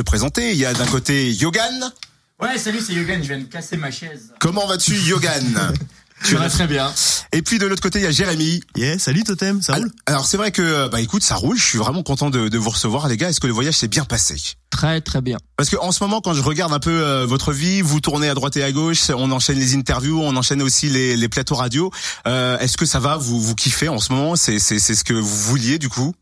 te présenter. Il y a d'un côté Yogan. Ouais, salut, c'est Yogan, je viens de casser ma chaise. Comment vas-tu, Yogan? Tu vas très bien. Et puis de l'autre côté, il y a Jérémy. Yeah, salut Totem, ça roule? Alors c'est vrai que, bah écoute, ça roule. Je suis vraiment content de, de vous recevoir, les gars. Est-ce que le voyage s'est bien passé? Très très bien. Parce que en ce moment, quand je regarde un peu euh, votre vie, vous tournez à droite et à gauche, on enchaîne les interviews, on enchaîne aussi les, les plateaux radio. Euh, Est-ce que ça va? Vous vous kiffez en ce moment? C'est c'est c'est ce que vous vouliez du coup?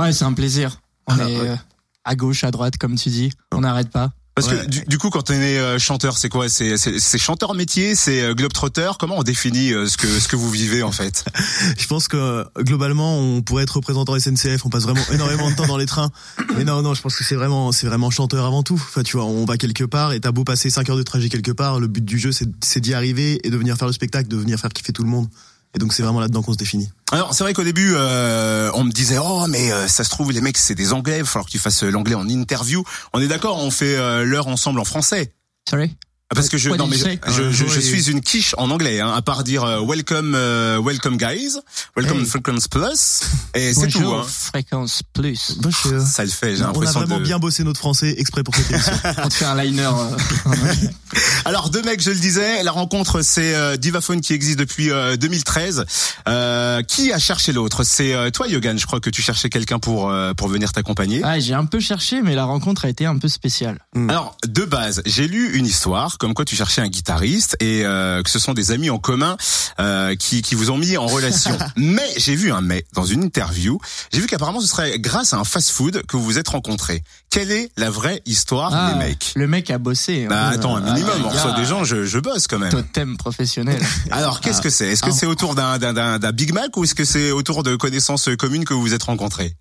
Ouais, c'est un plaisir. On Ah, est ouais. euh, à gauche, à droite, comme tu dis. On n'arrête pas. Parce Ouais. que du, du coup, quand on est euh, chanteur, c'est quoi? C'est c'est c'est chanteur métier, c'est euh, globetrotter? Comment on définit euh, ce que ce que vous vivez en fait? Je pense que euh, globalement, on pourrait être représentant SNCF, on passe vraiment énormément de temps dans les trains. Mais non, non, je pense que c'est vraiment, c'est vraiment chanteur avant tout. Enfin, tu vois, on va quelque part et t'as beau passer 5 heures de trajet quelque part, le but du jeu, c'est c'est d'y arriver et de venir faire le spectacle, de venir faire kiffer tout le monde. Et donc c'est vraiment là-dedans qu'on se définit. Alors c'est vrai qu'au début, euh, on me disait oh mais euh, ça se trouve les mecs c'est des Anglais, il va falloir que tu fasses euh, l'anglais en interview. On est d'accord, on fait euh, l'heure ensemble en français. Sorry? Parce que je non mais je, je, je- je Ouais. suis une quiche en anglais hein, à part dire euh, welcome euh, welcome guys, welcome Hey. Frequency Plus et c'est tout. Bonjour, Hein. fréquence plus. Bonjour. Ça le fait, j'ai On a l'impression vraiment de. bien bossé notre français exprès pour cette émission. On te fait un liner. euh, Alors deux mecs, je le disais, la rencontre c'est euh, Divaphone qui existe depuis euh, 2013. Euh, qui a cherché l'autre? C'est euh, toi Yogan, je crois que tu cherchais quelqu'un pour euh, pour venir t'accompagner. ah, j'ai un peu cherché, mais la rencontre a été un peu spéciale. Alors de base, j'ai lu une histoire comme quoi tu cherchais un guitariste et euh, que ce sont des amis en commun euh, qui qui vous ont mis en relation. mais j'ai vu un mais dans une interview, j'ai vu qu'apparemment ce serait grâce à un fast-food que vous vous êtes rencontrés. Quelle est la vraie histoire Ah, des mecs? Le mec a bossé. Bah hein. attends, un minimum, Ah, on reçoit des gens, je, je bosse quand même. Totem professionnel. Alors, qu'est-ce que c'est? Est-ce que Ah. c'est autour d'un Big Mac ou est-ce que c'est autour de connaissances communes que vous vous êtes rencontrés?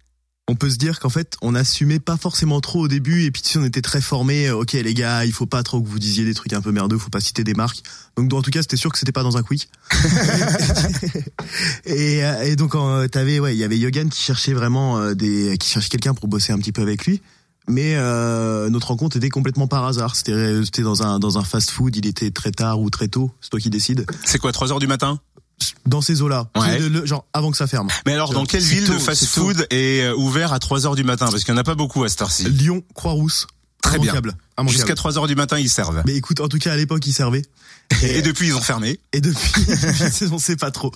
On peut se dire qu'en fait, on assumait pas forcément trop au début, et puis tu sais, on était très formés. euh, Ok, les gars, il faut pas trop que vous disiez des trucs un peu merdeux, faut pas citer des marques. Donc, en tout cas, c'était sûr que c'était pas dans un quick. et, euh, et donc, t'avais, ouais, il y avait Yogan qui cherchait vraiment euh, des, qui cherchait quelqu'un pour bosser un petit peu avec lui. Mais euh, notre rencontre était complètement par hasard. C'était, c'était dans un dans un fast-food. Il était très tard ou très tôt. C'est toi qui décides. C'est quoi, 3 heures du matin? Dans ces eaux-là, Ouais. Le- le- genre avant que ça ferme. Mais alors, dans quelle ville tôt, le fast-food est euh, ouvert à 3 heures du matin? Parce qu'il n'y en a pas beaucoup à cette heure-ci. Lyon, Croix-Rousse. Très bien. Jusqu'à 3 heures du matin, ils servent. Mais écoute, en tout cas, à l'époque, ils servaient. Et depuis, ils ont fermé. Et depuis, on sait pas trop.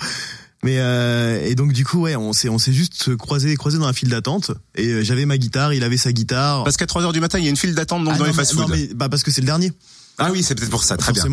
Mais euh, et donc du coup ouais on s'est on s'est juste croisé croisé dans la file d'attente et euh, j'avais ma guitare il avait sa guitare Parce qu'à 3 heures du matin, il y a une file d'attente donc Ah dans non, les non mais bah parce que c'est le dernier Ah oui, c'est peut-être pour ça. Très bien.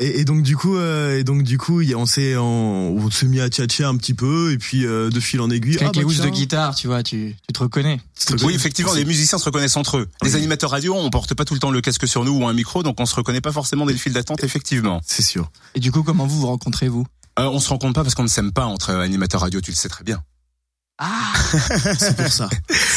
Et, et donc du coup euh, et donc du coup il y a- on s'est on, on s'est mis à tchatcher un petit peu et puis euh, de fil en aiguille Quelqu'un ah, est bah, de guitare, tu vois, tu, tu te reconnais. Oui, effectivement, les musiciens se reconnaissent entre eux. Les animateurs radio, on porte pas tout le temps le casque sur nous ou un micro, donc on se reconnaît pas forcément dès le fil d'attente, effectivement. c'est sûr Et du coup, comment vous vous rencontrez-vous Euh, on se rend compte pas parce qu'on ne s'aime pas entre euh, animateurs radio, tu le sais très bien. Ah c'est pour ça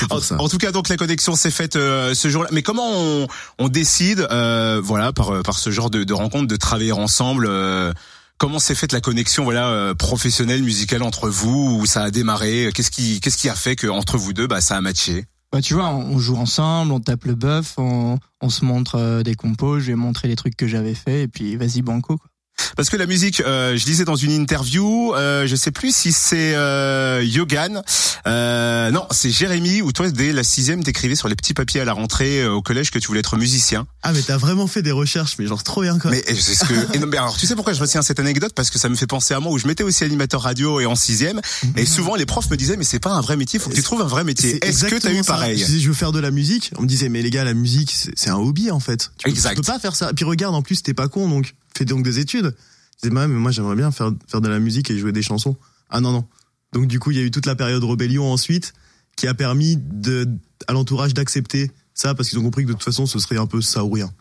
En, pour ça en tout cas, donc la connexion s'est faite euh, ce jour-là. Mais comment on, on décide, euh, voilà, par par ce genre de, de rencontre, de travailler ensemble euh, Comment s'est faite la connexion, voilà, euh, professionnelle, musicale entre vous Où ça a démarré Qu'est-ce qui qu'est-ce qui a fait que entre vous deux, bah, ça a matché? Bah tu vois, on on joue ensemble, on tape le bœuf, on, on se montre euh, des compos, je vais montrer les trucs que j'avais fait et puis vas-y banco. Quoi. Parce que la musique, euh, je disais dans une interview, euh, je sais plus si c'est euh, Yogan, euh, non, c'est Jérémy, où toi, dès la sixième, t'écrivais sur les petits papiers à la rentrée euh, au collège que tu voulais être musicien. ah mais t'as vraiment fait des recherches mais genre trop bien quoi Mais c'est ce que. et non, mais alors, tu sais pourquoi je retiens cette anecdote? Parce que ça me fait penser à moi où je m'étais aussi animateur radio et en sixième, et souvent les profs me disaient mais c'est pas un vrai métier, faut que tu trouves un vrai métier. Est-ce que t'as eu ça. pareil? Je disais, je veux faire de la musique. On me disait, mais les gars, la musique, c'est c'est un hobby en fait. Tu peux, Exact. tu peux pas faire ça. Et puis regarde, en plus, t'es pas con, donc fais donc des études. Je disais, ouais, mais moi, j'aimerais bien faire, faire de la musique et jouer des chansons. Ah non, non. Donc du coup, il y a eu toute la période rébellion ensuite, qui a permis de, à l'entourage d'accepter ça, parce qu'ils ont compris que de toute façon, ce serait un peu ça ou rien.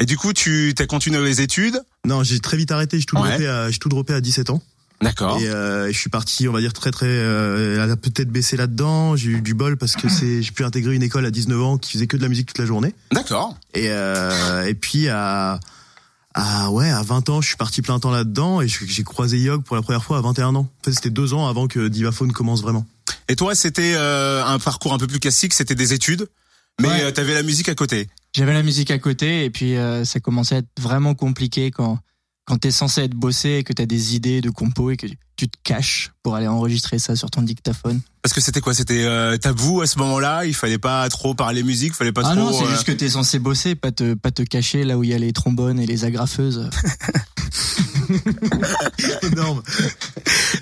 Et du coup, tu t'as continué les études? Non, j'ai très vite arrêté. J'ai tout, Ouais. à- tout droppé à 17 ans. D'accord. Et euh, je suis parti, on va dire très très, euh, elle a peut-être baissé là-dedans. J'ai eu du bol parce que c'est, j'ai pu intégrer une école à 19 ans qui faisait que de la musique toute la journée. D'accord. Et euh, et puis à à ouais à 20 ans, je suis parti plein temps là-dedans et j'ai croisé Yog pour la première fois à 21 ans. En fait, c'était deux ans avant que Divaphone commence vraiment. Et toi, c'était euh, un parcours un peu plus classique, c'était des études, mais Ouais. euh, t'avais la musique à côté. J'avais la musique à côté et puis euh, ça commençait à être vraiment compliqué quand quand t'es censé être bossé et que t'as des idées de compos et que tu te caches pour aller enregistrer ça sur ton dictaphone. Parce que c'était quoi? C'était euh, tabou à ce moment-là? Il fallait pas trop parler musique, fallait pas ah trop. non, c'est euh, juste que t'es censé bosser, pas te pas te cacher là où il y a les trombones et les agrafeuses. Énorme.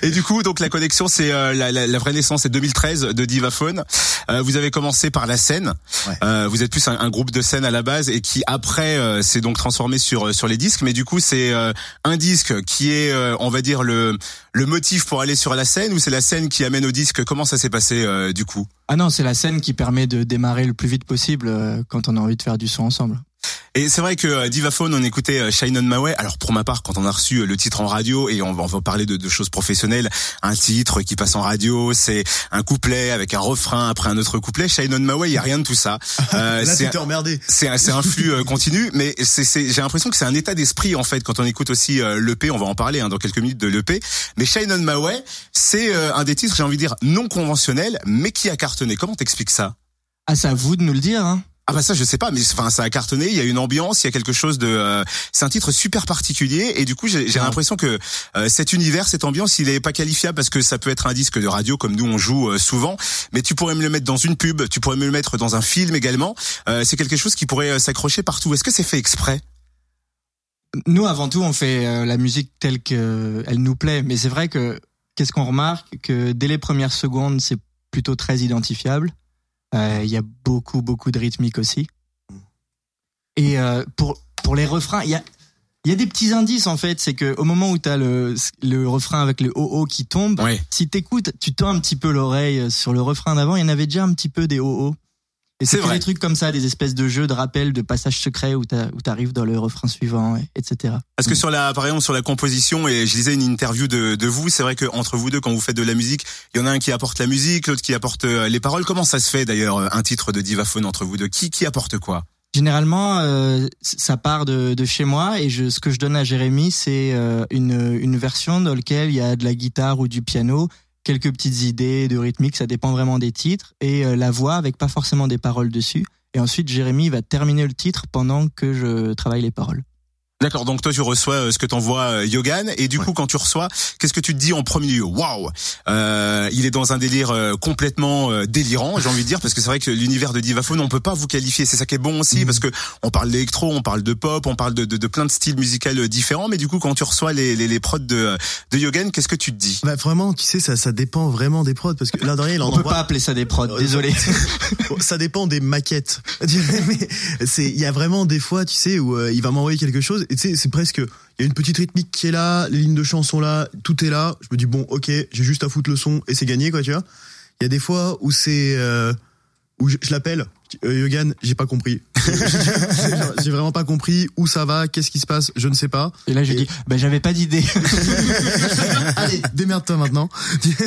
Et du coup, donc la connexion, c'est euh, la, la, la vraie naissance, c'est 2013 de Divaphone. Euh, vous avez commencé par la scène. Ouais. Euh, vous êtes plus un, un groupe de scène à la base et qui après euh, s'est donc transformé sur sur les disques. Mais du coup, c'est euh, un disque qui est, euh, on va dire le le motif pour aller sur la scène ou c'est la scène qui amène au disque? Comment ça s'est passé euh, du coup? Ah non, c'est la scène qui permet de démarrer le plus vite possible euh, quand on a envie de faire du son ensemble. Et c'est vrai que euh, Divaphone, on écoutait euh, Shine on My Way. Alors pour ma part, quand on a reçu euh, le titre en radio et on va, on va parler de, de choses professionnelles, un titre qui passe en radio, c'est un couplet avec un refrain après un autre couplet. Shine on My Way, il y a rien de tout ça. Euh, Là, emmerdé. c'est un, flux continu, mais c'est, c'est, j'ai l'impression que c'est un état d'esprit en fait quand on écoute aussi l'EP. On va en parler hein, dans quelques minutes de l'EP. Mais Shine on My Way, c'est euh, un des titres, j'ai envie de dire non conventionnel, mais qui a cartonné. Comment t'expliques ça? Ah, c'est à vous de nous le dire. Hein. Ah bah ça je sais pas mais enfin ça a cartonné il y a une ambiance il y a quelque chose de euh, c'est un titre super particulier et du coup j'ai l'impression que euh, cet univers cette ambiance il est pas qualifiable parce que ça peut être un disque de radio comme nous on joue euh, souvent mais tu pourrais me le mettre dans une pub tu pourrais me le mettre dans un film également Euh, c'est quelque chose qui pourrait euh, s'accrocher partout est-ce que c'est fait exprès? Nous, avant tout, on fait euh, la musique telle qu'elle nous plaît. Mais c'est vrai que qu'est-ce qu'on remarque? Que dès les premières secondes, c'est plutôt très identifiable. Euh, Il y a beaucoup, beaucoup de rythmique aussi. Et euh, pour pour les refrains, il y a il y a des petits indices en fait. C'est que au moment où t'as le le refrain avec le oh oh qui tombe, ouais si t'écoutes, tu tends un petit peu l'oreille sur le refrain d'avant. Il y en avait déjà un petit peu des oh oh. Et C'est vrai. des trucs comme ça, des espèces de jeux de rappel, de passages secrets où t'arrives dans le refrain suivant, et- etc. Parce que sur la, par exemple, sur la composition, et je lisais une interview de, de vous, c'est vrai que entre vous deux, quand vous faites de la musique, il y en a un qui apporte la musique, l'autre qui apporte euh, les paroles. Comment ça se fait d'ailleurs, euh, un titre de divaphone entre vous deux? Qui, qui apporte quoi? Généralement, euh, ça part de, de chez moi et je, ce que je donne à Jérémy, c'est euh, une, une version dans laquelle il y a de la guitare ou du piano, quelques petites idées de rythmique, ça dépend vraiment des titres, et euh, la voix avec pas forcément des paroles dessus. Et ensuite, Jérémy va terminer le titre pendant que je travaille les paroles. D'accord, donc toi tu reçois euh, ce que t'envoie euh, Yogan, et du Ouais. coup quand tu reçois, qu'est-ce que tu te dis en premier lieu? Waouh euh, Il est dans un délire euh, complètement euh, délirant, j'ai envie de dire, parce que c'est vrai que l'univers de Divaphone, on peut pas vous qualifier, c'est ça qui est bon aussi, Mhm. parce que on parle d'électro, on parle de pop, on parle de, de, de plein de styles musicaux différents, mais du coup quand tu reçois les, les, les prods de, de Yogan, qu'est-ce que tu te dis? Bah vraiment, tu sais, ça, ça dépend vraiment des prods parce que là derrière, il en On peut envoie- pas appeler ça des prods, désolé. Ça dépend des maquettes. Mais c'est, il y a vraiment des fois, tu sais, où il va m'envoyer quelque chose c'est presque, il y a une petite rythmique qui est là, les lignes de chant sont là, tout est là. Je me dis bon, ok, j'ai juste à foutre le son et c'est gagné, quoi, tu vois. Il y a des fois où c'est, euh, où je, je l'appelle, euh, Yogan, j'ai pas compris. J'ai vraiment pas compris où ça va, qu'est-ce qui se passe, je ne sais pas. Et là, je Et- dis, bah, j'avais pas d'idée. Allez, démerde-toi maintenant.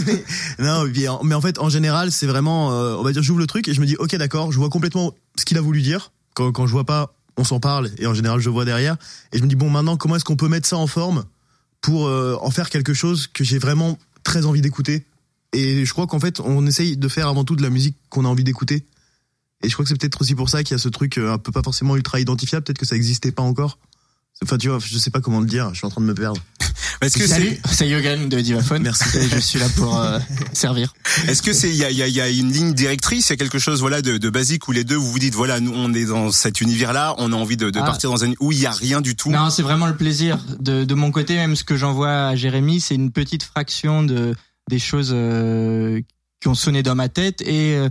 non, mais en, mais en fait, en général, c'est vraiment, euh, on va dire, j'ouvre le truc et je me dis, ok, d'accord, je vois complètement ce qu'il a voulu dire. Quand, quand je vois pas, on s'en parle et en général, je vois derrière. Et je me dis, bon, maintenant, comment est-ce qu'on peut mettre ça en forme pour euh, en faire quelque chose que j'ai vraiment très envie d'écouter? Et je crois qu'en fait, on essaye de faire avant tout de la musique qu'on a envie d'écouter. Et je crois que c'est peut-être aussi pour ça qu'il y a ce truc euh, un peu pas forcément ultra identifiable. Peut-être que ça existait pas encore. Enfin, tu vois, je sais pas comment le dire. Je suis en train de me perdre. Est-ce que Salut, c'est, Yogan de Divaphone. Merci. Et je suis là pour euh, servir. est-ce que c'est, il y a, il y, a, il y a une ligne directrice, il y a quelque chose, voilà, de, de basique où les deux vous vous dites, voilà, nous on est dans cet univers-là, on a envie de, de Ah. partir dans un où il y a rien du tout? Non, c'est vraiment le plaisir. De, de mon côté, même ce que j'envoie à Jérémy, c'est une petite fraction de des choses euh, qui ont sonné dans ma tête. Et euh,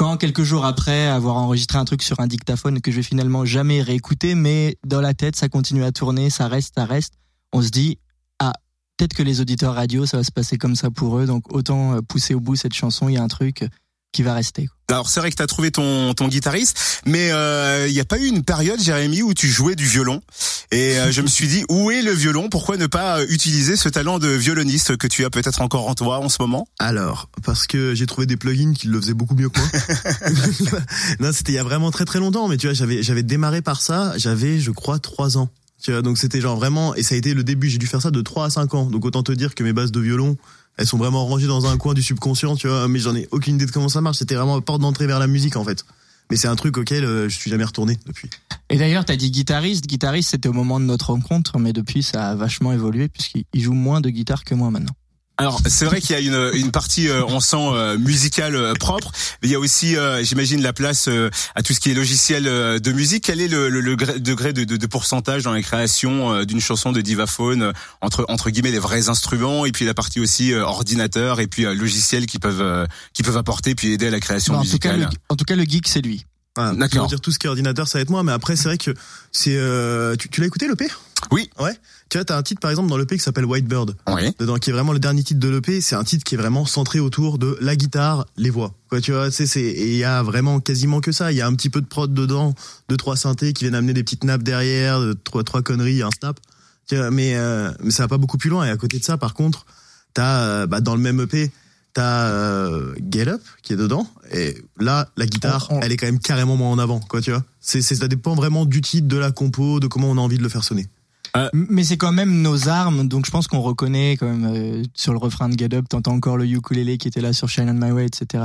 quand quelques jours après avoir enregistré un truc sur un dictaphone que je vais finalement jamais réécouter, mais dans la tête, ça continue à tourner, ça reste, ça reste. On se dit, ah, peut-être que les auditeurs radio, ça va se passer comme ça pour eux. Donc autant euh, pousser au bout cette chanson. Il y a un truc qui va rester. Alors c'est vrai que tu as trouvé ton, ton guitariste, mais euh, il n'y a pas eu une période, Jérémy, où tu jouais du violon. Et euh, je me suis dit, où est le violon? Pourquoi ne pas euh, utiliser ce talent de violoniste que tu as peut-être encore en toi en ce moment? Alors, parce que j'ai trouvé des plugins qui le faisaient beaucoup mieux que moi. non, c'était il y a vraiment très très longtemps, mais tu vois, j'avais j'avais démarré par ça, j'avais je crois trois ans. Tu vois, donc c'était genre vraiment, et ça a été le début, j'ai dû faire ça de 3 à 5 ans. Donc autant te dire que mes bases de violon, elles sont vraiment rangées dans un coin du subconscient, tu vois, mais j'en ai aucune idée de comment ça marche. C'était vraiment une porte d'entrée vers la musique en fait. Mais c'est un truc auquel euh, je suis jamais retourné depuis. Et d'ailleurs, t'as dit guitariste. Guitariste, c'était au moment de notre rencontre, mais depuis, ça a vachement évolué puisqu'il joue moins de guitare que moi maintenant. Alors c'est vrai qu'il y a une, une partie euh, on sent euh, musicale euh, propre, mais il y a aussi j'imagine la place à tout ce qui est logiciel de musique. Quel est le, le, degré de, de, de, pourcentage dans la création d'une chanson de Divaphone entre entre guillemets les vrais instruments et puis la partie aussi ordinateur et puis logiciel qui peuvent qui peuvent apporter puis aider à la création en musicale. Tout cas, le, en tout cas le geek c'est lui. Ah, D'accord. dire tout ce qui est ordinateur ça va être moi, mais après c'est vrai que c'est tu, tu l'as écouté le P? Oui. Ouais. Tu vois, t'as un titre par exemple dans l'EP qui s'appelle Whitebird. Oui. Dedans, qui est vraiment le dernier titre de l'EP. C'est un titre qui est vraiment centré autour de la guitare, les voix. Quoi, tu vois, c'est, c'est, et il y a vraiment quasiment que ça. Il y a un petit peu de prod dedans, deux, trois synthés qui viennent amener des petites nappes derrière, trois, trois conneries, un snap. Tu vois, mais, euh, mais ça va pas beaucoup plus loin. Et à côté de ça, par contre, t'as, euh, bah, dans le même EP, t'as euh, Get Up qui est dedans et là la guitare elle est quand même carrément moins en avant quoi tu vois c'est, c'est ça dépend vraiment du titre de la compo de comment on a envie de le faire sonner euh, mais c'est quand même nos armes, donc je pense qu'on reconnaît quand même euh, sur le refrain de Get Up, t'entends encore le ukulélé qui était là sur Shine on My Way, etc.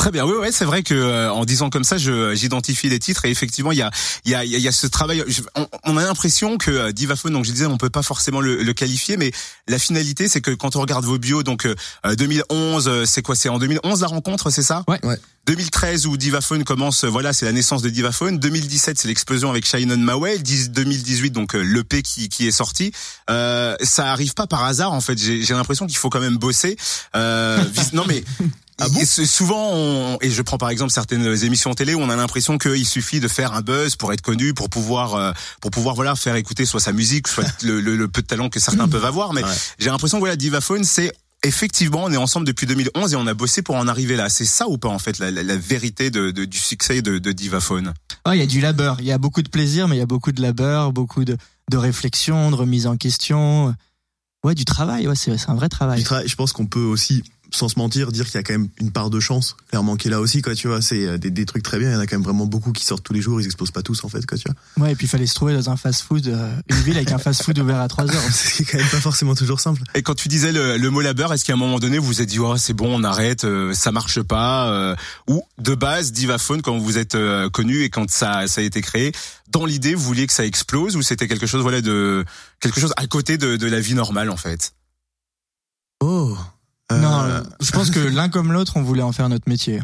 Très bien, oui, ouais, c'est vrai que euh, en disant comme ça, je j'identifie les titres et effectivement, il y a il y a il y a ce travail. on, a l'impression que euh, Divaphone, donc je disais, on peut pas forcément le, le qualifier, mais la finalité, c'est que quand on regarde vos bios, donc 2011, c'est quoi? C'est en 2011 la rencontre, c'est ça? Ouais. ouais. 2013 où Divaphone commence, voilà, c'est la naissance de Divaphone. 2017, c'est l'explosion avec Shine on Maway. 2018, donc l'EP qui qui est sorti. Euh, ça arrive pas par hasard en fait. J'ai l'impression qu'il faut quand même bosser. Euh, non mais ah bon souvent, on, et je prends par exemple certaines émissions télé où on a l'impression qu'il suffit de faire un buzz pour être connu, pour pouvoir, euh, pour pouvoir voilà faire écouter soit sa musique, soit le, le, peu de talent que certains peuvent avoir. Mais j'ai l'impression que voilà, Divaphone, c'est effectivement, on est ensemble depuis 2011 et on a bossé pour en arriver là. C'est ça ou pas en fait la, la, vérité de, de, du succès de, de Divaphone Oh, il y a du labeur, il y a beaucoup de plaisir, mais il y a beaucoup de labeur, beaucoup de, de réflexion, de remise en question. Ouais, du travail. Ouais, c'est un vrai travail. Je pense qu'on peut aussi sans se mentir, dire qu'il y a quand même une part de chance, clairement, qui est là aussi, quoi, tu vois. C'est euh, des, des, trucs très bien. Il y en a quand même vraiment beaucoup qui sortent tous les jours. Ils explosent pas tous, en fait, quoi, tu vois. Ouais, et puis il fallait se trouver dans un fast-food, euh, une ville avec un fast-food ouvert à 3 heures. c'est quand même pas forcément toujours simple. Et quand tu disais le, le mot labeur, est-ce qu'à un moment donné, vous vous êtes dit, oh, c'est bon, on arrête, euh, ça marche pas, ou de base, Divaphone, quand vous êtes connu et quand ça, ça a été créé, dans l'idée, vous vouliez que ça explose ou c'était quelque chose, voilà, de, quelque chose à côté de, de la vie normale, en fait? Oh. Non, euh, je pense que l'un comme l'autre, on voulait en faire notre métier.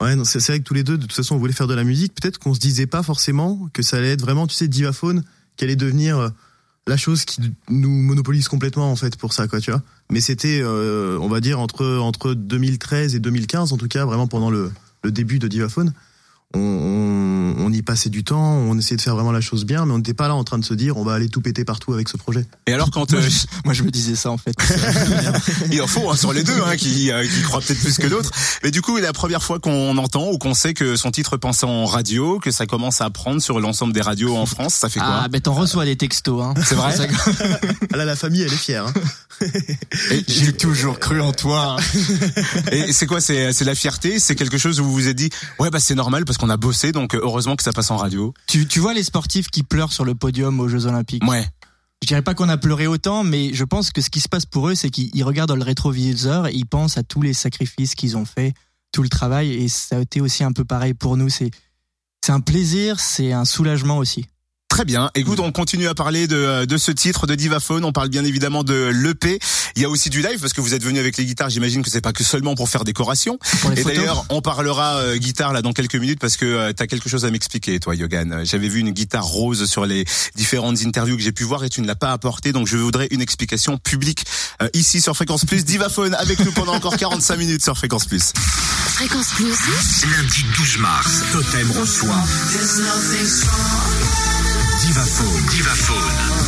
Ouais, non, c'est vrai que tous les deux, de toute façon, on voulait faire de la musique. Peut-être qu'on se disait pas forcément que ça allait être vraiment, tu sais, Divaphone, qui allait devenir euh, la chose qui nous monopolise complètement en fait pour ça, quoi, tu vois. Mais c'était, euh, on va dire entre entre 2013 et 2015, en tout cas, vraiment pendant le, le début de Divaphone on, on, y passait du temps, on essayait de faire vraiment la chose bien, mais on n'était pas là en train de se dire on va aller tout péter partout avec ce projet. Et alors quand moi, euh, je, moi, je me disais ça en fait. Il en faut hein, sur les deux, hein, qui, euh, qui croient peut-être plus que d'autres. Mais du coup, la première fois qu'on entend ou qu'on sait que son titre passe en radio, que ça commence à prendre sur l'ensemble des radios en France, ça fait quoi Ah ben t'en reçois des textos. Hein. C'est vrai. ah là, la famille, elle est fière. Hein. J'ai toujours cru en toi. Hein. Et c'est quoi C'est la fierté? C'est quelque chose où vous vous êtes dit ouais bah c'est normal parce qu'on a bossé, donc euh, heureusement que ça passe en radio. Tu, tu vois les sportifs qui pleurent sur le podium aux Jeux Olympiques? Ouais. Je dirais pas qu'on a pleuré autant, mais je pense que ce qui se passe pour eux, c'est qu'ils regardent dans le rétroviseur et ils pensent à tous les sacrifices qu'ils ont fait, tout le travail, et ça a été aussi un peu pareil pour nous. C'est c'est un plaisir, c'est un soulagement aussi. Très bien. Écoute, on continue à parler de, de ce titre de Divaphone. On parle bien évidemment de l'EP. Il y a aussi du live parce que vous êtes venu avec les guitares. J'imagine que c'est pas que seulement pour faire décoration. Et d'ailleurs, on parlera euh, guitare là dans quelques minutes parce que euh, tu as quelque chose à m'expliquer, toi, Yogan. J'avais vu une guitare rose sur les différentes interviews que j'ai pu voir et tu ne l'as pas apporté. Donc, je voudrais une explication publique euh, ici sur Fréquence Plus. Divaphone avec nous pendant encore 45 minutes sur Fréquence Plus. Fréquence Plus. Lundi 12 mars, Totem reçoit. Divaphone. Divaphone.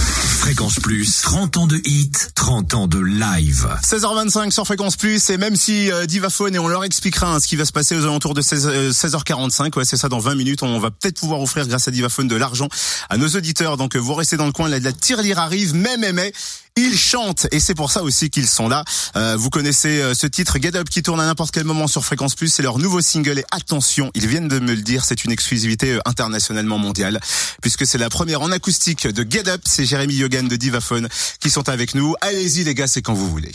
Fréquence Plus, 30 ans de hit, 30 ans de live. 16h25 sur Fréquence Plus et même si euh, Divaphone et on leur expliquera hein, ce qui va se passer aux alentours de 16, 16h45, euh, ouais c'est ça dans 20 minutes, on va peut-être pouvoir offrir grâce à Divaphone de l'argent à nos auditeurs. Donc euh, vous restez dans le coin, la, la tirelire arrive, mais mais mais ils chantent et c'est pour ça aussi qu'ils sont là. Euh, vous connaissez euh, ce titre Get Up qui tourne à n'importe quel moment sur Fréquence Plus. C'est leur nouveau single et attention, ils viennent de me le dire, c'est une exclusivité euh, internationalement mondiale puisque c'est la première en acoustique de Get Up. C'est Jérémy Yogan de Divaphone qui sont avec nous. Allez-y les gars, c'est quand vous voulez.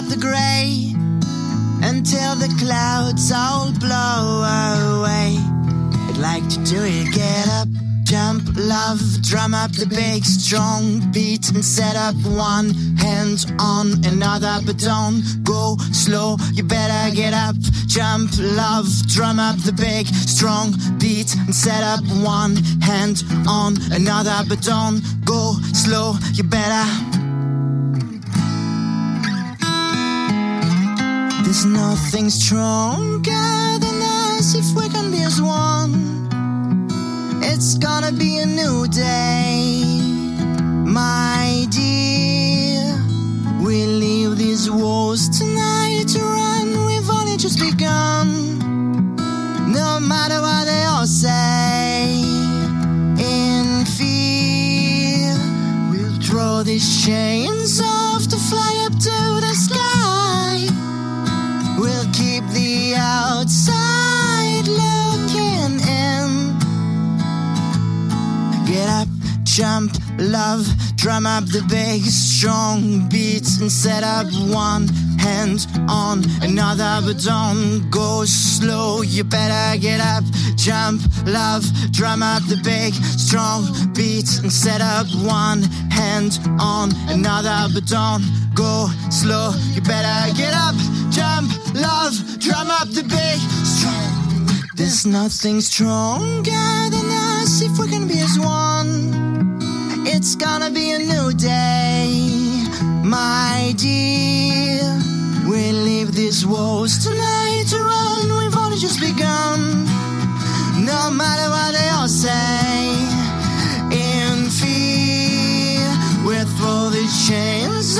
Up the gray until the clouds all blow away. I'd like to do it. Get up, jump, love, drum up the big strong beat and set up one hand on another, but don't go slow. You better get up, jump, love, drum up the big strong beat and set up one hand on another, but don't go slow. You better. There's nothing stronger than us if we can be as one. It's gonna be a new day, my dear. We leave these walls tonight to run. We've only just begun. No matter what they all say, in fear, we'll draw these chains off to fly up to the jump, love, drum up the big strong beats and set up one hand on another, but don't go slow. You better get up, jump, love, drum up the big strong beats and set up one hand on another, but don't go slow. You better get up, jump, love, drum up the big strong. There's nothing stronger than us if we're gonna be as one. It's gonna be a new day, my dear. We leave these walls tonight to run. We've only just begun. No matter what they all say, in fear, we'll throw these chains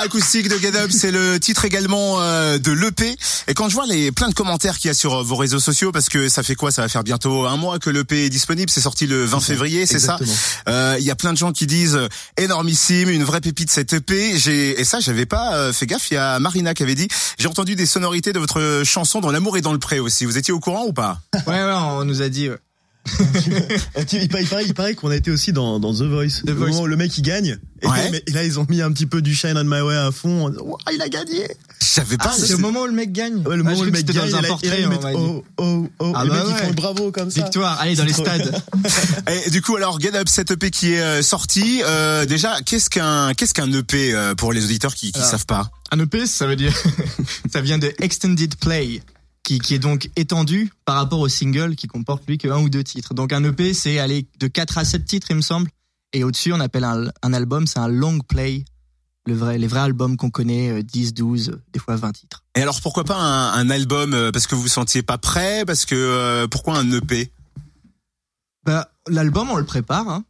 acoustique de Get Up, c'est le titre également euh, de l'EP. Et quand je vois les plein de commentaires qu'il y a sur euh, vos réseaux sociaux, parce que ça fait quoi? Ça va faire bientôt un mois que l'EP est disponible. C'est sorti le 20 février, c'est ça? Euh, Il y a plein de gens qui disent euh, énormissime, une vraie pépite cette EP. J'ai et ça, j'avais pas euh, fait gaffe. Il y a Marina qui avait dit. J'ai entendu des sonorités de votre chanson dans l'amour et dans le pré aussi. Vous étiez au courant ou pas? Ouais, ouais, on nous a dit. ouais. Il paraît, il paraît, il paraît qu'on a été aussi dans, dans The Voice. The le, Voice. moment où le mec il gagne. Et, Ouais. mais- et là ils ont mis un petit peu du Shine on My Way à fond. en disant, Ouah, il a gagné. J'avais pas. Ah, c'est au moment où le mec gagne. Ouais, le Ah, moment je où le mec gagne, dans et un portrait, m'a dit. oh oh oh. Ah les bah mecs ils ouais. font le bravo comme ça. Victoire, allez dans les stades. Et du coup, alors Get Up, cette EP qui est euh, sortie, euh, déjà, qu'est-ce qu'un qu'est-ce qu'un EP euh, pour les auditeurs qui, qui savent pas? Un EP, ça veut dire, ça vient de Extended Play, qui, qui est donc étendu par rapport au single qui comporte lui que un ou deux titres. Donc un EP, c'est aller de 4 à 7 titres, il me semble. Et au-dessus, on appelle un, un album, c'est un long play. Le vrai, les vrais albums qu'on connaît, euh, 10, 12, euh, des fois 20 titres. Et alors pourquoi pas un, un album euh, Parce que vous vous sentiez pas prêt Parce que euh, pourquoi un EP Bah, l'album, on le prépare, hein.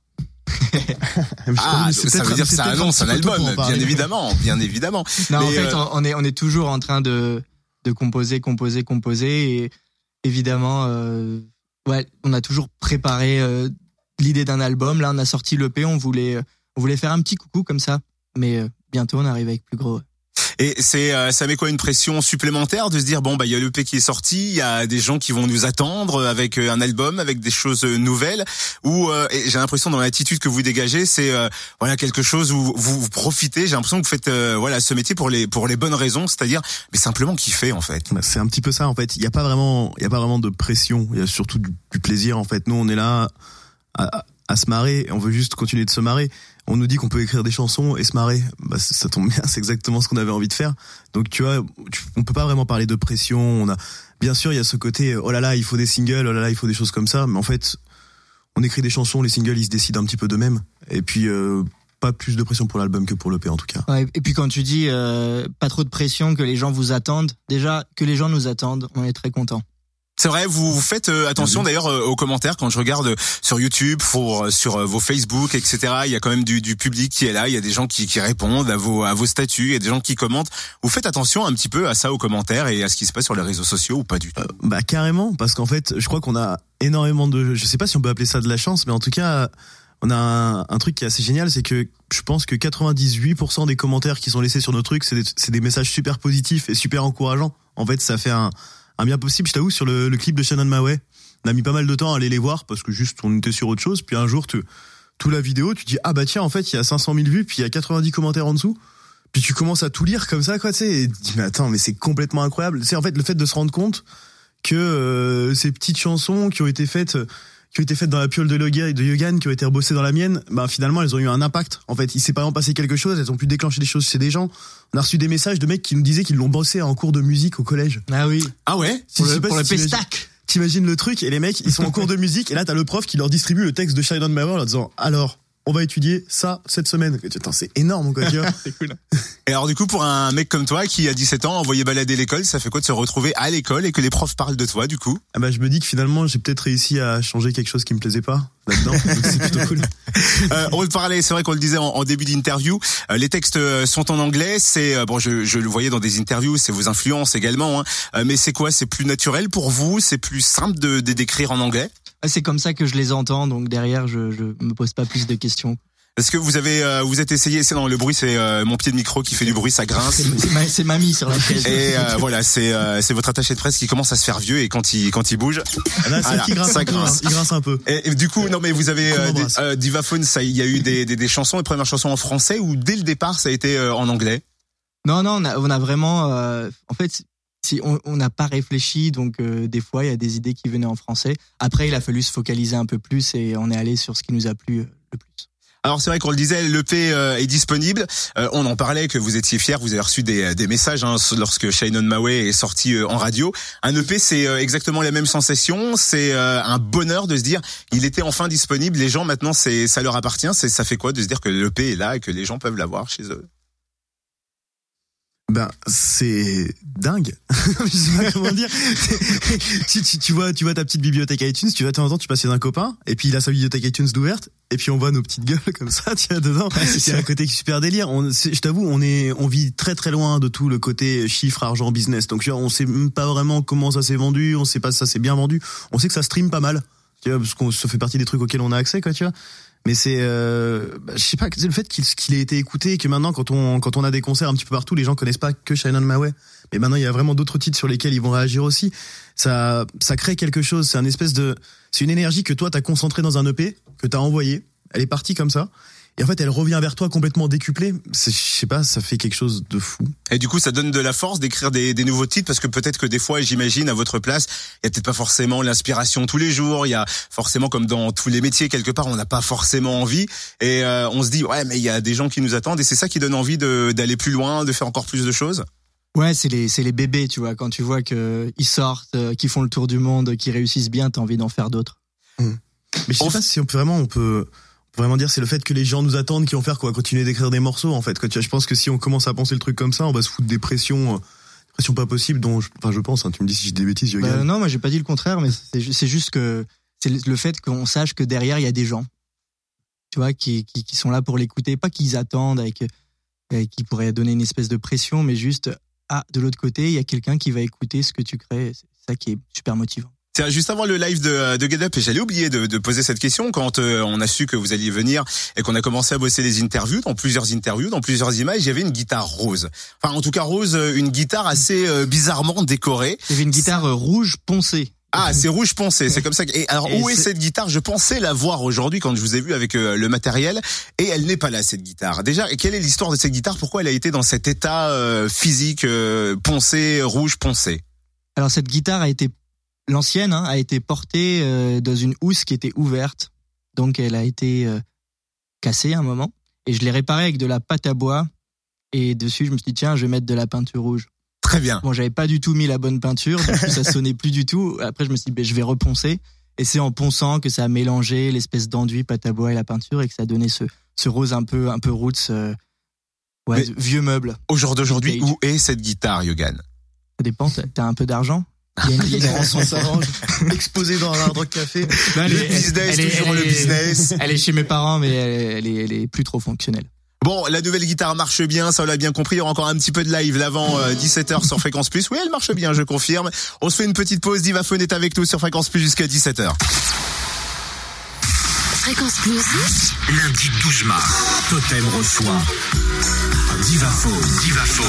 Ah, ça veut dire que ça annonce un album, en bien évidemment, bien évidemment. Non, en Mais, fait, euh, on est, on est toujours en train de, de composer, composer, composer. Et évidemment, euh, ouais, on a toujours préparé euh, l'idée d'un album. Là, on a sorti l'EP, on voulait, on voulait faire un petit coucou comme ça. Mais euh, bientôt, on arrive avec plus gros. Et c'est euh, ça met quoi une pression supplémentaire de se dire bon bah il y a l'EP qui est sorti, il y a des gens qui vont nous attendre avec euh, un album, avec des choses euh, nouvelles. Ou euh, j'ai l'impression dans l'attitude que vous dégagez, c'est euh, voilà quelque chose où vous, profitez. J'ai l'impression que vous faites euh, voilà ce métier pour les pour les bonnes raisons, c'est-à-dire mais simplement kiffer en fait. Bah, C'est un petit peu ça en fait. Il y a pas vraiment, il y a pas vraiment de pression. Il y a surtout du, du plaisir en fait. Nous on est là à, à- à se marrer. On veut juste continuer de se marrer. On nous dit qu'on peut écrire des chansons et se marrer. Bah, ça, tombe bien. C'est exactement ce qu'on avait envie de faire. Donc tu vois, tu- on peut pas vraiment parler de pression. On a, bien sûr, il y a ce côté oh là là, il faut des singles, oh là là, il faut des choses comme ça. Mais en fait, on écrit des chansons, les singles ils se décident un petit peu d'eux-mêmes. Et puis euh, pas plus de pression pour l'album que pour l'EP en tout cas. Ouais, et puis quand tu dis euh, pas trop de pression, que les gens vous attendent, déjà que les gens nous attendent, on est très content. C'est vrai, vous, vous faites euh, attention d'ailleurs euh, aux commentaires quand je regarde sur YouTube, pour, euh, sur euh, vos Facebook, etc. Il y a quand même du, du public qui est là, il y a des gens qui, qui répondent à vos, à vos statuts, il y a des gens qui commentent. Vous faites attention un petit peu à ça aux commentaires et à ce qui se passe sur les réseaux sociaux ou pas du tout? Bah carrément, parce qu'en fait, je crois qu'on a énormément de, je sais pas si on peut appeler ça de la chance, mais en tout cas, on a un, un truc qui est assez génial, c'est que je pense que 98% des commentaires qui sont laissés sur nos trucs, c'est des, c'est des messages super positifs et super encourageants. En fait, ça fait un, un bien possible. Je t'avoue, sur le, clip de Shannon Maway, on a mis pas mal de temps à aller les voir parce que juste on était sur autre chose. Puis un jour, tu, tout la vidéo, tu dis ah bah tiens, en fait, il y a 500 000 vues, puis il y a 90 commentaires en dessous. Puis tu commences à tout lire comme ça, quoi, tu sais. Et tu dis mais attends, mais c'est complètement incroyable. C'est en fait le fait de se rendre compte que euh, ces petites chansons qui ont été faites qui ont été faites dans la piole de Logan, de Yogan, qui ont été rebossées dans la mienne, bah finalement elles ont eu un impact. En fait, il s'est pas vraiment passé quelque chose, elles ont pu déclencher des choses chez des gens. On a reçu des messages de mecs qui nous disaient qu'ils l'ont bossé en cours de musique au collège. Ah oui. Ah ouais Si, Pour le, pour si le pestac. T'imagines le truc et les mecs ils sont en cours de musique et là t'as le prof qui leur distribue le texte de Shine Mauer en leur disant alors on va étudier ça cette semaine. Attends, c'est énorme quoi, tu vois. Et alors du coup, pour un mec comme toi qui a 17 ans, envoyé balader l'école, ça fait quoi de se retrouver à l'école et que les profs parlent de toi du coup? Ah bah je me dis que finalement j'ai peut-être réussi à changer quelque chose qui me plaisait pas là-dedans. Donc c'est plutôt cool. Euh, on le parlait, c'est vrai qu'on le disait en, en début d'interview. euh, les textes euh, sont en anglais. C'est euh, bon, je, je le voyais dans des interviews, c'est vos influences également. Hein, euh, mais c'est quoi? C'est plus naturel pour vous? C'est plus simple de de- d'écrire en anglais? C'est comme ça que je les entends, donc derrière, je, je me pose pas plus de questions. Est-ce que vous avez euh, vous êtes essayé C'est dans le bruit, c'est euh, mon pied de micro qui fait du bruit, ça grince. C'est ma- mamie sur la chaise. Et euh, voilà, c'est euh, c'est votre attaché de presse qui commence à se faire vieux et quand il quand il bouge. Ah Là, Voilà, qui grince ça hein. grince. il grince un peu. Et, et du coup, non mais vous avez euh, des- euh, Divaphone, ça, il y a eu des, des, des chansons, les premières chansons en français ou dès le départ ça a été euh, en anglais? Non, non, on a, on a vraiment. euh, en fait, si on n'a pas réfléchi, donc euh, des fois il y a des idées qui venaient en français. Après, il a fallu se focaliser un peu plus et on est allé sur ce qui nous a plu euh, le plus. Alors c'est vrai qu'on le disait, l'EP euh, est disponible. Euh, on en parlait que vous étiez fiers, vous avez reçu des, des messages hein, lorsque Shine on est sorti euh, en radio. Un EP, c'est euh, exactement la même sensation. C'est euh, un bonheur de se dire, il était enfin disponible. Les gens maintenant, c'est ça leur appartient. Ça fait quoi de se dire que l'EP est là et que les gens peuvent l'avoir chez eux? Ben c'est dingue. je sais pas comment dire. tu, tu, tu vois, tu vois ta petite bibliothèque iTunes, tu vas de temps en temps, tu passes chez un copain, et puis il a sa bibliothèque iTunes d'ouverte, et puis on voit nos petites gueules comme ça, tu vois dedans. c'est un côté super délire. On, je t'avoue, on est, on vit très très loin de tout le côté chiffre, argent, business. Donc tu vois, on sait même pas vraiment comment ça s'est vendu, on sait pas si ça s'est bien vendu. On sait que ça stream pas mal, tu vois, parce qu'on ça fait partie des trucs auxquels on a accès, quoi, tu vois. Mais c'est, euh, bah, je sais pas, c'est le fait qu'il ait été écouté et que maintenant, quand on, quand on a des concerts un petit peu partout, les gens connaissent pas que Shine on My. Mais maintenant, il y a vraiment d'autres titres sur lesquels ils vont réagir aussi. Ça, ça crée quelque chose. C'est un espèce de, c'est une énergie que toi t'as concentrée dans un EP, que t'as envoyé. Elle est partie comme ça. Et en fait, elle revient vers toi complètement décuplée. C'est, je sais pas, ça fait quelque chose de fou. Et du coup, ça donne de la force d'écrire des, des nouveaux titres parce que peut-être que des fois, j'imagine à votre place, il y a peut-être pas forcément l'inspiration tous les jours. Il y a forcément, comme dans tous les métiers, quelque part, on n'a pas forcément envie et euh, on se dit ouais, mais il y a des gens qui nous attendent et c'est ça qui donne envie de- d'aller plus loin, de faire encore plus de choses? Ouais, c'est les, c'est les bébés, tu vois. Quand tu vois que ils sortent, euh, qu'ils font le tour du monde, qu'ils réussissent bien, t'as envie d'en faire d'autres. Mais je sais On pas si on peut vraiment, on peut vraiment dire c'est le fait que les gens nous attendent qui vont faire quoi, continuer d'écrire des morceaux en fait. Quoi. Je pense que si on commence à penser le truc comme ça, on va se foutre des pressions, euh, pressions pas possibles. Dont, je, enfin, je pense. Hein, tu me dis si j'ai des bêtises, Yogan. Bah, non, moi j'ai pas dit le contraire, mais c'est ju- c'est juste que c'est le- fait qu'on sache que derrière il y a des gens, tu vois, qui, qui, sont là pour l'écouter, pas qu'ils attendent avec, euh, qui pourraient donner une espèce de pression, mais juste ah de l'autre côté il y a quelqu'un qui va écouter ce que tu crées. C'est ça qui est super motivant. Tiens, juste avant le live de, de Get Up, et j'allais oublier de, de poser cette question quand euh, on a su que vous alliez venir et qu'on a commencé à bosser les interviews, dans plusieurs interviews, dans plusieurs images, il y avait une guitare rose. Enfin, en tout cas rose, euh, une guitare assez euh, bizarrement décorée. Il y avait une guitare rouge poncée. Ah, c'est rouge poncé, c'est comme ça. que- Et alors, Et où est cette guitare? Je pensais la voir aujourd'hui quand je vous ai vu avec euh, le matériel, et elle n'est pas là cette guitare. Déjà, quelle est l'histoire de cette guitare? Pourquoi elle a été dans cet état euh, physique euh, poncé, rouge poncé? Alors cette guitare a été l'ancienne hein, a été portée euh, dans une housse qui était ouverte, donc elle a été euh, cassée à un moment et je l'ai réparée avec de la pâte à bois et dessus je me suis dit tiens je vais mettre de la peinture rouge. Très bien. Bon j'avais pas du tout mis la bonne peinture, du coup ça sonnait plus du tout. Après je me suis dit ben, je vais reponcer et c'est en ponçant que ça a mélangé l'espèce d'enduit pâte à bois et la peinture et que ça a donné ce, ce rose un peu un peu roots, euh, ouais, vieux meuble. Au jour d'aujourd'hui, où est cette guitare, Yogan? Ça dépend. T'as un peu d'argent? Il y a une- il y a une- Rançon s'arrange, exposé dans un hard rock café. Non, elle Le est- business, elle toujours elle le business. Elle est chez mes parents, mais elle, elle est, elle est plus trop fonctionnelle. Bon, la nouvelle guitare marche bien, ça on l'a bien compris. Il y aura encore un petit peu de live l'avant 17h sur Fréquence Plus. Oui, elle marche bien, je confirme. On se fait une petite pause. Divaphone est avec nous sur Fréquence Plus jusqu'à 17h. Fréquence Plus. Lundi 12 mars, Totem reçoit Divaphone. Divaphone.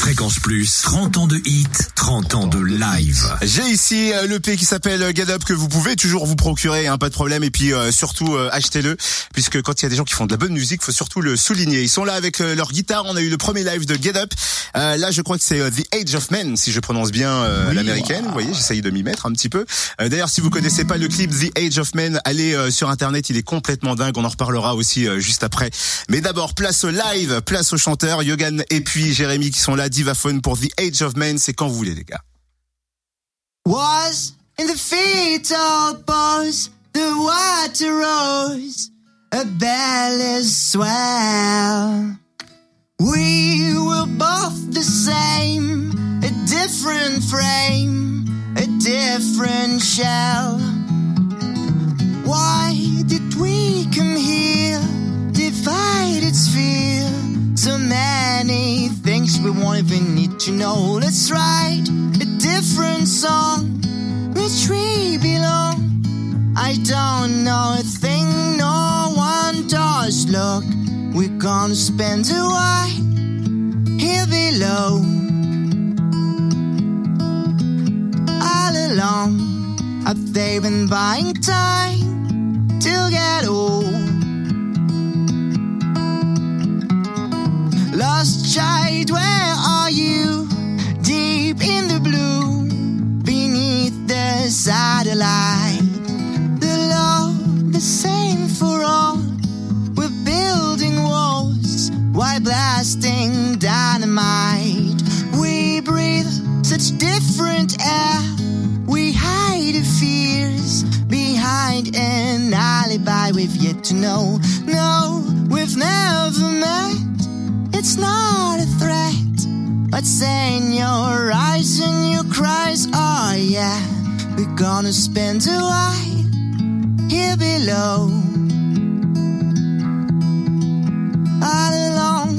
Fréquence Plus, 30 ans de hit, 30 ans de live. J'ai ici euh, l'EP qui s'appelle euh, Get Up que vous pouvez toujours vous procurer, hein, pas de problème. Et puis euh, surtout euh, achetez-le, puisque quand il y a des gens qui font de la bonne musique, faut surtout le souligner. Ils sont là avec euh, leur guitare. On a eu le premier live de Get Up. Euh, là, je crois que c'est euh, The Age of Men, si je prononce bien euh, Oui, l'américaine. Vous voyez, j'essaye de m'y mettre un petit peu. Euh, D'ailleurs, si vous connaissez pas le clip The Age of Men, allez euh, sur internet. Il est complètement dingue. On en reparlera aussi euh, juste après. Mais d'abord, place au live, place aux chanteurs, Yogan et puis Jérémy qui sont là. Divaphone pour The Age of Men. C'est quand vous voulez, les gars. was in the fetal pose, the water rose, a belly's swell. We were both the same, a different frame, a different shell. We won't even need to know. Let's write a different song, which we belong. I don't know a thing no one does. Look, we're gonna spend a while here below. All along, have they been buying time to get old? Lost child, where are you? Deep in the blue, beneath the satellite. The love, the same for all. We're building walls while blasting dynamite. We breathe such different air. We hide the fears behind an alibi we've yet to know. No, we've never met. It's not a threat. but in your eyes and your cries? Oh yeah, we're gonna spend a while here below. All along,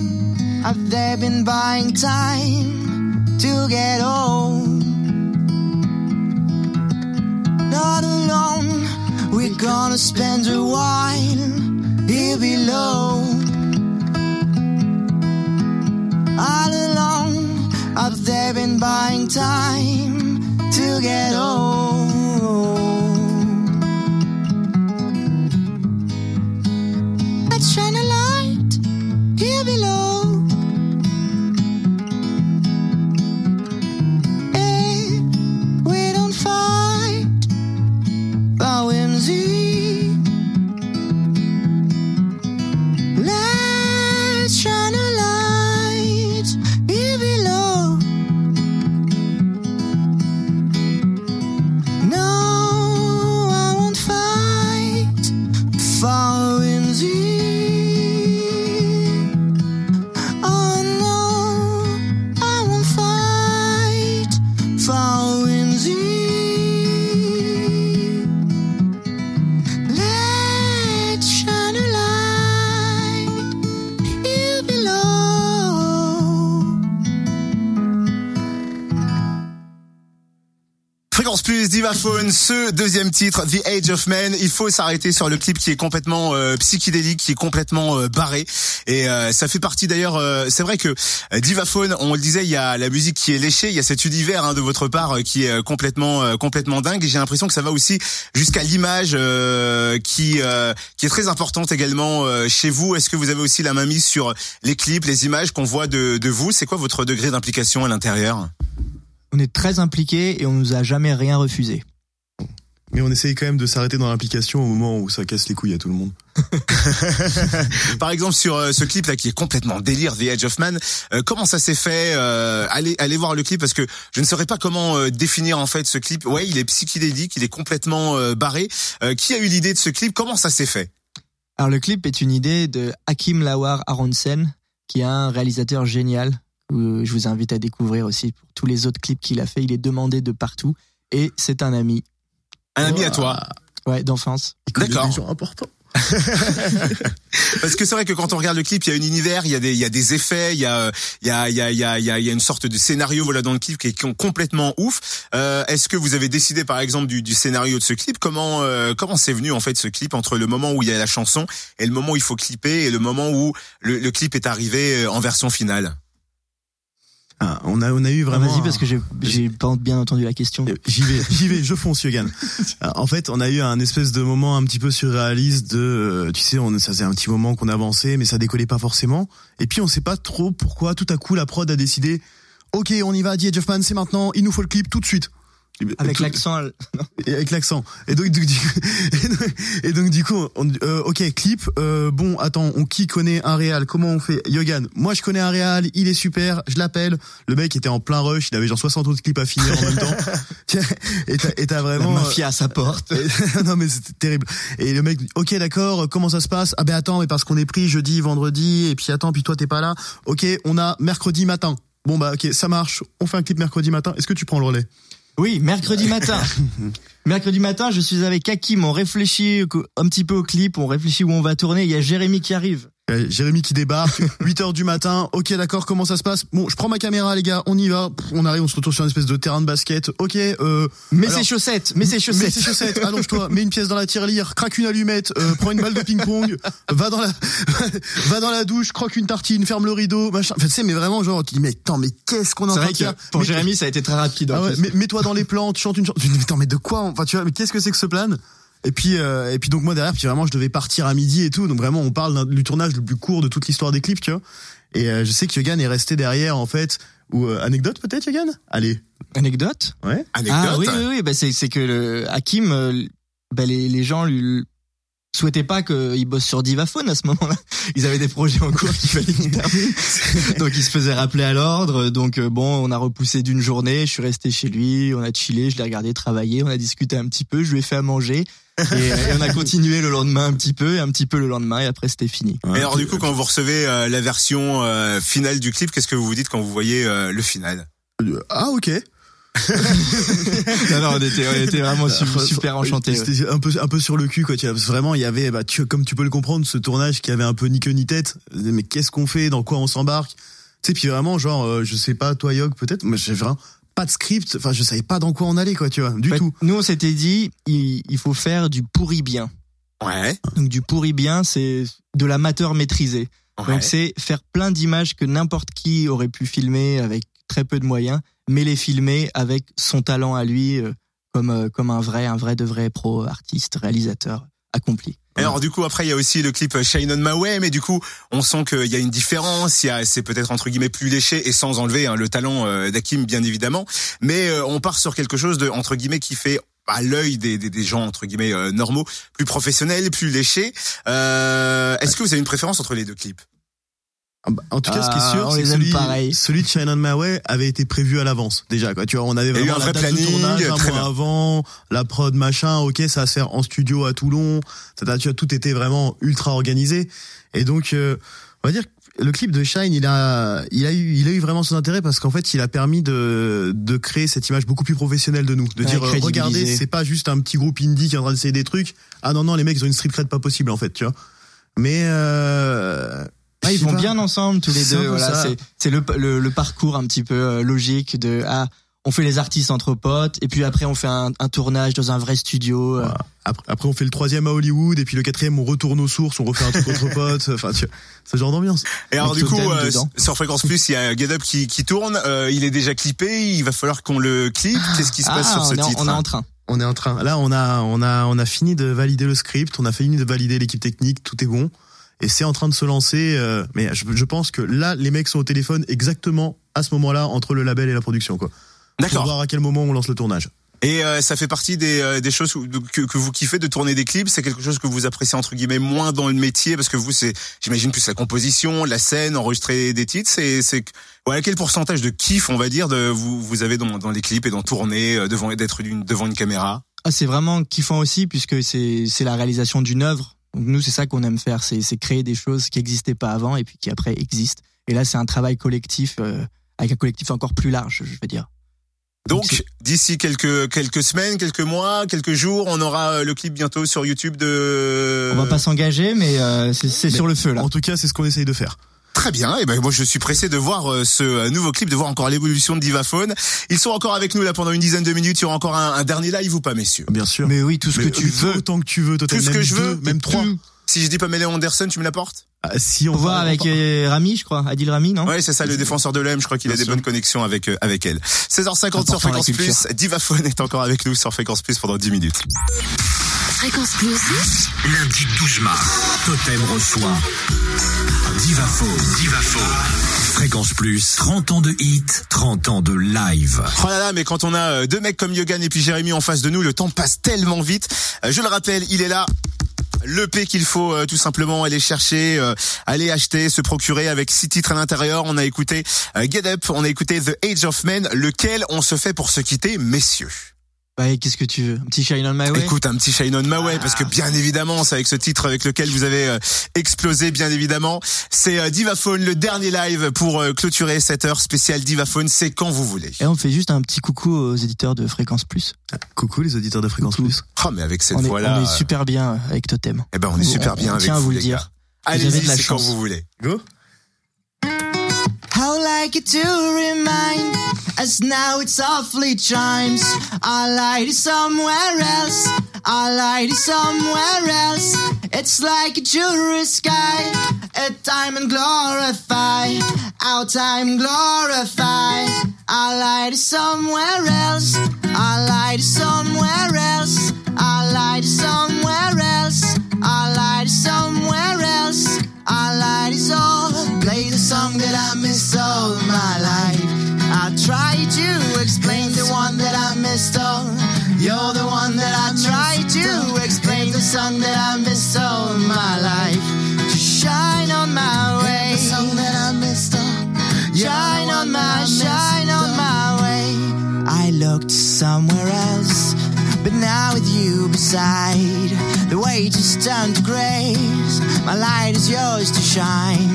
have they been buying time to get old? Not alone, we're gonna spend a while here below. All along, they been buying time to get old? Divaphone, ce deuxième titre, The Age of Men. Il faut s'arrêter sur le clip qui est complètement euh, psychédélique, qui est complètement euh, barré. Et euh, ça fait partie d'ailleurs, euh, c'est vrai que euh, Divaphone, on le disait, il y a la musique qui est léchée, il y a cet univers hein, de votre part euh, qui est complètement complètement dingue. Et j'ai l'impression que ça va aussi jusqu'à l'image qui qui est très importante également chez vous. Est-ce que vous avez aussi la main mise sur les clips, les images qu'on voit de, de vous? C'est quoi votre degré d'implication à l'intérieur? On est très impliqués et on nous a jamais rien refusé. Mais on essaye quand même de s'arrêter dans l'implication au moment où ça casse les couilles à tout le monde. Par exemple sur euh, ce clip là qui est complètement délire The Edge of Man, euh, comment ça s'est fait euh, allez allez voir le clip? Parce que je ne saurais pas comment euh, définir en fait ce clip. Ouais, il est psychédélique, il est complètement euh, barré. Euh, qui a eu l'idée de ce clip? Comment ça s'est fait? Alors le clip est une idée de Hakim Lawar Aronsen, qui est un réalisateur génial Euh, Je vous invite à découvrir aussi pour tous les autres clips qu'il a fait. Il est demandé de partout et c'est un ami, Un ami à toi. ouais, d'enfance. D'accord. des gens importants. Parce que c'est vrai que quand on regarde le clip, il y a un univers, il y a des, il y a des effets, il y a, il y a, il y a, il y a, il y a, il y a une sorte de scénario voilà dans le clip qui est complètement ouf. Euh, Est-ce que vous avez décidé par exemple du, du scénario de ce clip Comment, euh, comment c'est venu en fait ce clip entre le moment où il y a la chanson et le moment où il faut clipper et le moment où le, le clip est arrivé euh, en version finale Ah, on a on a eu Ah, vraiment. Vas-y parce que j'ai j'ai pas bien entendu la question. Euh, J'y vais, j'y vais, je fonce, Yogan. En fait, on a eu un espèce de moment un petit peu surréaliste de, euh, tu sais, on, ça faisait un petit moment qu'on avançait, mais ça décollait pas forcément. Et puis on sait pas trop pourquoi tout à coup la prod a décidé, ok, on y va, Eddie Jeffman, c'est maintenant, il nous faut le clip tout de suite. Avec l'accent, et avec l'accent. Et donc, du, et donc, du coup, on, euh, ok, clip. euh, bon, attends, on qui connaît un réal? Comment on fait? Yogan, moi je connais un réal, il est super, je l'appelle. Le mec était en plein rush, il avait genre 60 autres clips à finir en même temps. Et t'as- t'as la vraiment. mafia à sa porte. Et- non mais c'était terrible. Et le mec, ok d'accord, comment ça se passe? Ah ben attends, mais parce qu'on est pris jeudi, vendredi, et puis attends, puis toi t'es pas là. Ok, on a mercredi matin. Bon bah ok, ça marche. On fait un clip mercredi matin. Est-ce que tu prends le relais? Oui, mercredi matin. mercredi matin, je suis avec Hakim, on réfléchit un petit peu au clip, on réfléchit où on va tourner, il y a Jérémy qui arrive. Euh, Jérémy qui débarque, 8 heures du matin. Ok, d'accord, comment ça se passe? Bon, je prends ma caméra, les gars, on y va. On arrive, on se retrouve sur une espèce de terrain de basket. Ok, euh, Mets Alors- ses chaussettes, mets ses mets chaussettes. tes chaussettes, allonge-toi, mets une pièce dans la tirelire, craque une allumette, euh, prends une balle de ping-pong, va dans la, va dans la douche, croque une tartine, ferme le rideau, machin. Enfin, tu sais, mais vraiment, genre, tu dis, mais attends, mais qu'est-ce qu'on en train de faire? pour Jérémy, ça a été très rapide. ah ouais, mets-toi dans les plantes, chante une chanson. Tu dis, mais attends, mais de quoi Enfin, tu vois, mais qu'est-ce que c'est que ce plan et puis, euh, et puis donc moi derrière, puis vraiment, je devais partir à midi et tout. Donc vraiment, on parle du tournage le plus court de toute l'histoire des clips, tu vois. Et euh, je sais que Yogan est resté derrière, en fait. Ou euh, anecdote peut-être, Yogan? Allez. Anecdote? Ouais. Anecdote? Ah oui, oui, oui, bah c'est c'est que le Hakim, euh, bah les, les gens lui souhaitaient pas qu'il bosse sur Divaphone à ce moment-là. Ils avaient des projets en cours qu'il fallait qu'ils terminent. Donc il se faisait rappeler à l'ordre. Donc euh, bon, on a repoussé d'une journée. Je suis resté chez lui, on a chillé, je l'ai regardé travailler, on a discuté un petit peu, je lui ai fait à manger. Et, et on a continué le lendemain un petit peu, et un petit peu le lendemain, et après c'était fini. Et alors du coup, quand vous recevez euh, la version euh, finale du clip, qu'est-ce que vous vous dites quand vous voyez euh, le final? Ah ok. Non, non, on était, on était vraiment su- super enchantés. ouais. C'était un peu un peu sur le cul quoi. Tu vois, parce que vraiment, il y avait, bah, tu, comme tu peux le comprendre, ce tournage qui avait un peu ni queue ni tête. Mais qu'est-ce qu'on fait? Dans quoi on s'embarque? Tu sais, puis vraiment, genre, euh, je sais pas, toi Yog peut-être, mais j'ai vraiment pas de script. Enfin, je savais pas dans quoi on allait quoi, tu vois, du Bah, tout. Nous, on s'était dit, il, il faut faire du pourri bien. Ouais. Donc du pourri bien, c'est de l'amateur maîtrisé. ouais. Donc c'est faire plein d'images que n'importe qui aurait pu filmer avec très peu de moyens, mais les filmer avec son talent à lui, euh, comme euh, comme un vrai, un vrai de vrai pro artiste, réalisateur accompli. Et alors du coup après il y a aussi le clip Shine on My Way mais du coup on sent qu'il y a une différence, il y a c'est peut-être entre guillemets plus léché et sans enlever hein, le talent euh, d'Hakim bien évidemment, mais euh, on part sur quelque chose de entre guillemets qui fait à l'œil des, des, des gens entre guillemets euh, normaux, plus professionnels, plus léchés. Euh, Est-ce que vous avez une préférence entre les deux clips? En tout cas, ce qui est Ah, sûr, c'est celui, pareil. celui de Shine on My Way avait été prévu à l'avance déjà. Quoi. Tu vois, on avait eu vraiment un la date de tournage un très mois bien. avant, la prod machin. Ok, ça va se faire en studio à Toulon. Ça, tu vois, tout était vraiment ultra organisé. Et donc, euh, on va dire que le clip de Shine, il a, il a eu, il a eu vraiment son intérêt parce qu'en fait, il a permis de, de créer cette image beaucoup plus professionnelle de nous, de Ouais, dire, euh, regardez, c'est pas juste un petit groupe indie qui est en train d'essayer des trucs. Ah non non, les mecs ils ont une street cred pas possible en fait, tu vois. Mais euh, Ah, ils vont pas. bien ensemble tous les deux. Voilà, c'est c'est le, le le parcours un petit peu euh, logique de ah on fait les artistes entre potes et puis après on fait un, un tournage dans un vrai studio. euh, Voilà. Après, après, on fait le troisième à Hollywood et puis le quatrième on retourne aux sources, on refait un truc entre potes. Enfin, tu vois, ce genre d'ambiance. Et alors du coup, euh, sur Fréquence Plus, il y a Get Up qui, qui tourne. Euh, il est déjà clippé. Il va falloir qu'on le clip. Qu'est-ce qui se passe ah, sur ce on, titre on est en train. On est en train. Là, on a, on a, on a fini de valider le script, on a fini de valider l'équipe technique, tout est bon. Et c'est en train de se lancer. euh, mais je, je pense que là, les mecs sont au téléphone exactement à ce moment-là entre le label et la production, quoi. Pour D'accord. voir à quel moment on lance le tournage. Et euh, ça fait partie des, euh, des choses que, que vous kiffez de tourner des clips? C'est quelque chose que vous appréciez entre guillemets moins dans le métier? Parce que vous, c'est, j'imagine plus la composition, la scène, enregistrer des titres. C'est, c'est, voilà, quel pourcentage de kiff, on va dire, de vous, vous avez dans, dans les clips et dans tourner euh, devant, d'être une- devant une caméra? Ah, c'est vraiment kiffant aussi puisque c'est c'est la réalisation d'une œuvre. Donc nous c'est ça qu'on aime faire, c'est c'est créer des choses qui n'existaient pas avant et puis qui après existent. Et là c'est un travail collectif euh, avec un collectif encore plus large, je veux dire. Donc d'ici quelques quelques semaines, quelques mois, quelques jours, on aura euh, le clip bientôt sur YouTube de. On va pas s'engager, mais euh, c'est sur le feu là. En tout cas, c'est ce qu'on essaye de faire. Très bien. Et ben moi je suis pressé de voir euh, ce euh, nouveau clip, de voir encore l'évolution de Divaphone. Ils sont encore avec nous là pendant une dizaine de minutes. Il y aura encore un, un dernier live ou pas, messieurs? Bien sûr. Mais oui, tout ce Mais que tu mais veux. Autant que tu veux, Totem. Tout ce même que je veux, même trois. Si je dis Pamela Anderson, tu me l'apportes? Si on voir va avec euh, Rami, je crois, Adil Rami, non? Ouais, c'est ça, le défenseur de l'OM. Je crois qu'il a des sûr. bonnes connexions avec euh, avec elle. 16h50 Important, sur Fréquence. Plus. Divaphone est encore avec nous sur Fréquence Plus pendant 10 minutes. Fréquence Plus. Lundi 12 mars, Totem reçoit Divaphone. Divaphone. Fréquence Plus, 30 ans de hit, 30 ans de live. Oh là là, mais quand on a euh, deux mecs comme Yogan et puis Jérémy en face de nous, le temps passe tellement vite. Je le rappelle, il est là. Le P qu'il faut euh, tout simplement aller chercher, euh, aller acheter, se procurer avec six titres à l'intérieur. On a écouté euh, Get Up, on a écouté The Age of Men, lequel on se fait pour se quitter, messieurs? Bah, qu'est-ce que tu veux? Un petit Shine on My Way? Écoute un petit Shine on My Way parce que bien évidemment c'est avec ce titre avec lequel vous avez euh, explosé bien évidemment. C'est euh, Divaphone le dernier live pour euh, clôturer cette heure spéciale Divaphone. C'est quand vous voulez. Et on fait juste un petit coucou aux éditeurs de Fréquence Plus. Coucou les auditeurs de Fréquence Coucou. Plus. Oh mais avec cette On est, voix là, on est super bien avec Totem. eh ben on est super on- bien on avec tient à vous vous le dire. Vous Allez-y, de la c'est quand vous voulez. Go. Would like it to remind us now it's awfully chimes. Our light is somewhere else. Our light is somewhere else. It's like a jewelry sky. A diamond glorify. Our time glorify. Our light is somewhere else. Our light is somewhere else. That missed all. You're the one that I try to explain the song that I missed all my life. To shine on my way. The song that I missed uh, all. Shine on my, shine on uh. my way. I looked somewhere else, now with you beside, the weight is turned to grace. My light is yours to shine.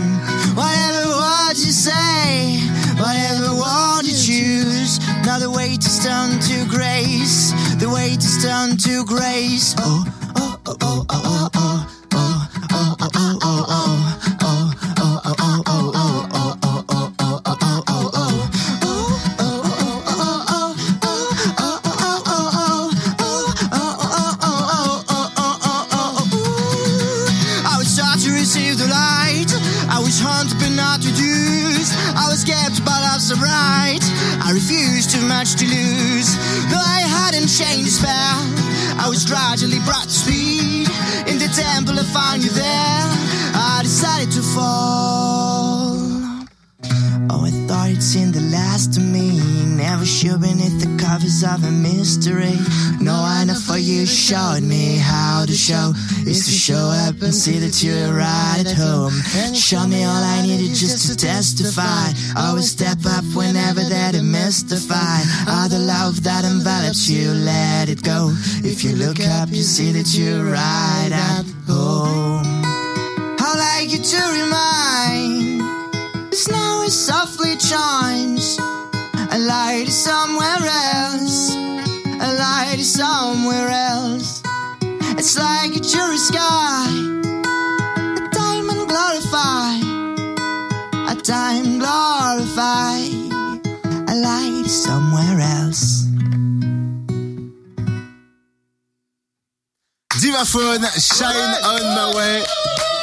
Whatever word you say, whatever word you choose, now the weight is turned to grace. The weight is turned to grace. Oh, oh, oh, oh, oh, oh, oh, oh, oh, oh, oh, oh, oh, showed me how to show is to show up and see that you're right at home. Show me all I needed just to testify. Always step up whenever that I mystify. All the love that envelops you, let it go. If you look up, you see that you're right at home. I like you to remind. This now it softly chimes. A light is somewhere else. Somewhere else. It's like a jury sky. A diamond glorify. A time glorify. A light somewhere else. Divaphone, Shine on my way.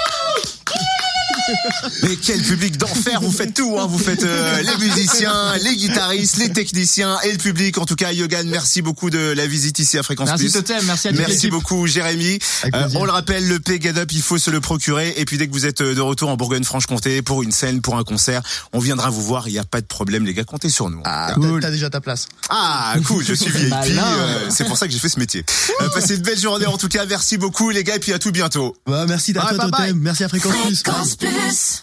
Mais quel public d'enfer Vous faites tout, hein. Vous faites euh, les musiciens, les guitaristes, les techniciens et le public. En tout cas, Yogan, merci beaucoup de la visite ici à Fréquence Merci Plus. Totem, merci à Merci beaucoup Jérémy. Euh, on le rappelle, le P Get Up, il faut se le procurer. Et puis dès que vous êtes euh, de retour en Bourgogne-Franche-Comté pour une scène, pour un concert, on viendra vous voir. Il n'y a pas de problème, les gars. Comptez sur nous. Ah, Cool. t'as- déjà ta place. Ah, cool, je suis VIP. Euh, c'est pour ça que j'ai fait ce métier. Euh, passez une belle journée en tout cas. Merci beaucoup les gars et puis à tout bientôt. Bah, merci à Ouais, toi, bye bye. Totem. Merci à Fréquence Plus. this.